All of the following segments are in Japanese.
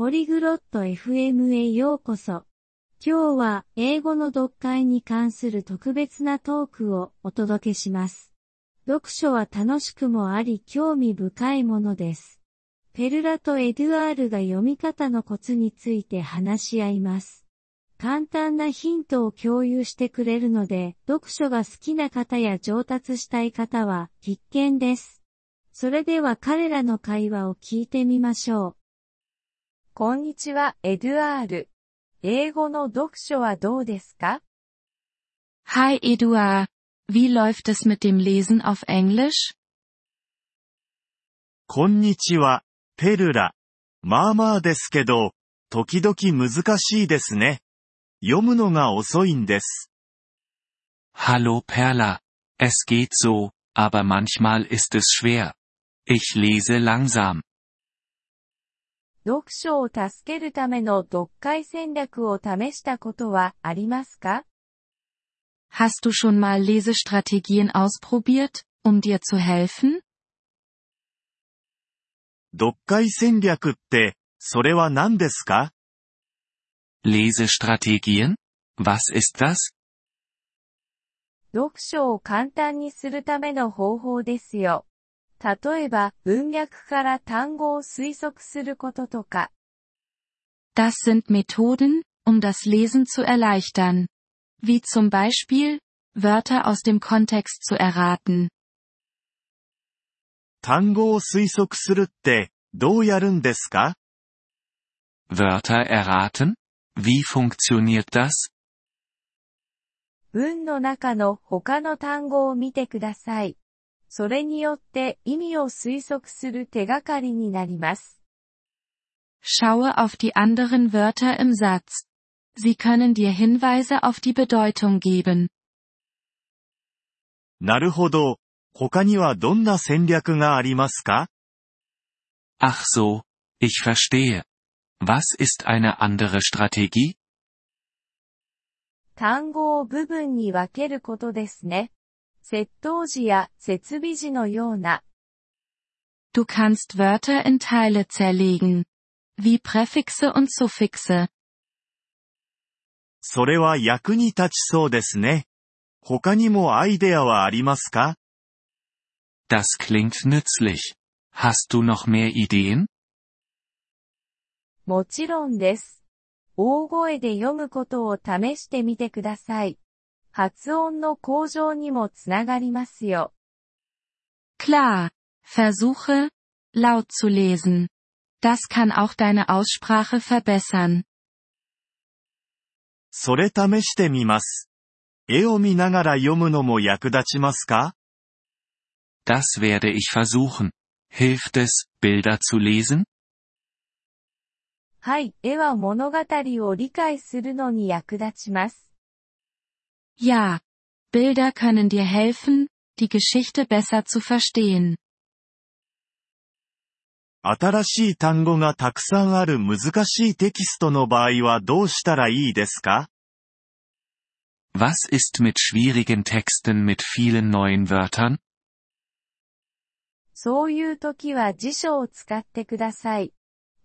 ポリグロット FM へようこそ。今日は英語の読解に関する特別なトークをお届けします。読書は楽しくもあり興味深いものです。ペルラとエドゥアールが読み方のコツについて話し合います。簡単なヒントを共有してくれるので、読書が好きな方や上達したい方は必見です。それでは彼らの会話を聞いてみましょう。こんにちは、エドゥアール。英語の読書はどうですか Hi Eduard. Wie läuft es mit dem Lesen auf Englisch? こんにちは、ペルラ。まあまあですけど、時々難しいですね。読むのが遅いんです。Hallo Perla. Es geht so, aber manchmal ist es schwer. Ich lese langsam. 読書を助けるための読解戦略を試したことはありますか Hast du schon mal Lesestrategien ausprobiert, um dir zu helfen? 読解戦略って、それは何ですか Lesestrategien? Was ist das? 読書を簡単にするための方法ですよ。例えば文脈から単語を推測することとか。Das sind Methoden, um das Lesen zu erleichtern. Wie zum Beispiel, Wörter aus dem Kontext zu erraten. 単語を推測するって、どうやるんですか Wörter erraten? Wie funktioniert das? 文の中の他の単語を見てください。 それによって意味を推測する手がかりになります。Schaue auf die anderen Wörter im Satz. Sie können dir Hinweise auf die Bedeutung geben. なるほど。他にはどんな戦略がありますか Ach so, ich verstehe. Was ist eine andere Strategie? 単語を部分に分けることですね。窃盗時や設備時のような。Du kannst Wörter in Teile zerlegen. Wie Präfixe und Suffixe. それは役に立ちそうですね。他にもアイデアはありますか Das klingt nützlich. Hast du noch mehr Ideen? もちろんです。大声で読むことを試してみてください。発音の向上にもつながりますよ。Klar, versuche, laut zu lesen. Das kann auch deine Aussprache verbessern. それ試してみます。絵を見ながら読むのも役立ちますか Das werde ich versuchen. Hilft es, Bilder zu lesen? はい、絵は物語を理解するのに役立ちます。Ja. Bilder können dir helfen, die Geschichte besser zu verstehen. 新しい単語がたくさんある難しいテキストの場合はどうしたらいいですか Was ist mit schwierigen Texten mit vielen neuen Wörtern? そういう時は辞書を使ってください。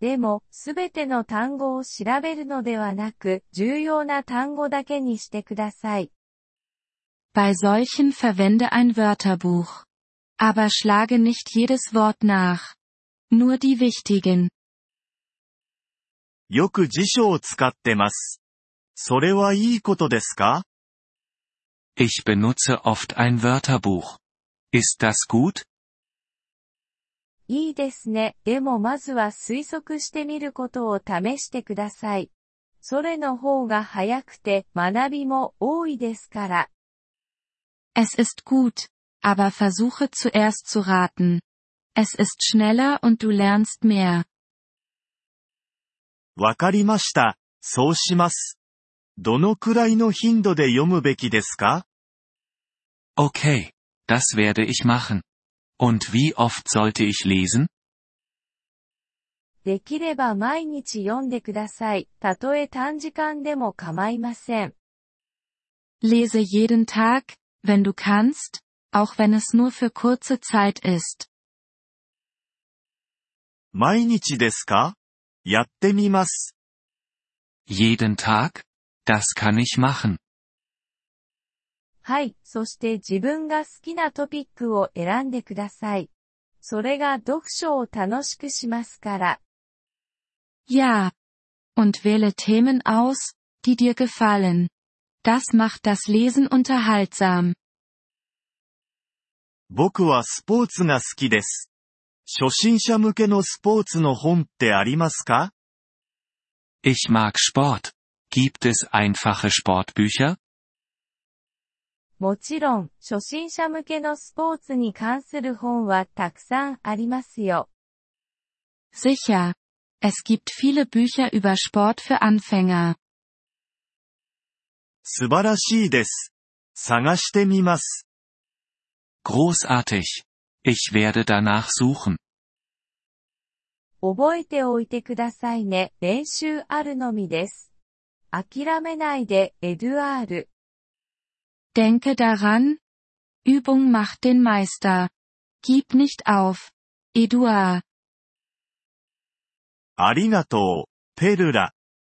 でも、すべての単語を調べるのではなく、重要な単語だけにしてください。Bei solchen verwende ein Wörterbuch. Aber schlage nicht jedes Wort nach. Nur die wichtigen. よく辞書を使ってます。それはいいことですか Ich benutze oft ein Wörterbuch. Ist das gut? いいですね。でもまずは推測してみることを試してください。それの方が早くて学びも多いですから。Es ist gut, aber versuche zuerst zu raten. Es ist schneller und du lernst mehr. わかりました。そうします。どのくらいの頻度で読むべきですか Okay, das werde ich machen. Und wie oft sollte ich lesen? できれば毎日読んでください。たとえ短時間でも構いません。Lese jeden Tag, wenn du kannst, auch wenn es nur für kurze Zeit ist. 毎日ですか やってみます。 Jeden Tag? Das kann ich machen. はい。そして自分が好きなトピックを選んでください。それが読書を楽しくしますから。 Ja. Und wähle Themen aus, die dir gefallen. Das macht das Lesen unterhaltsam. 僕はスポーツが好きです。初心者向けのスポーツの本ってありますか Ich mag Sport. Gibt es einfache Sportbücher? もちろん、初心者向けのスポーツに関する本はたくさんありますよ。 Sicher. Es gibt viele Bücher über Sport für Anfänger. 素晴らしいです。探してみます。Großartig. Ich werde danach suchen. 覚えておいてくださいね。練習あるのみです。諦めないで、エドゥアール。Denke daran. Übung macht den Meister. Gib nicht auf. Eduard. ありがとう、ペルラ。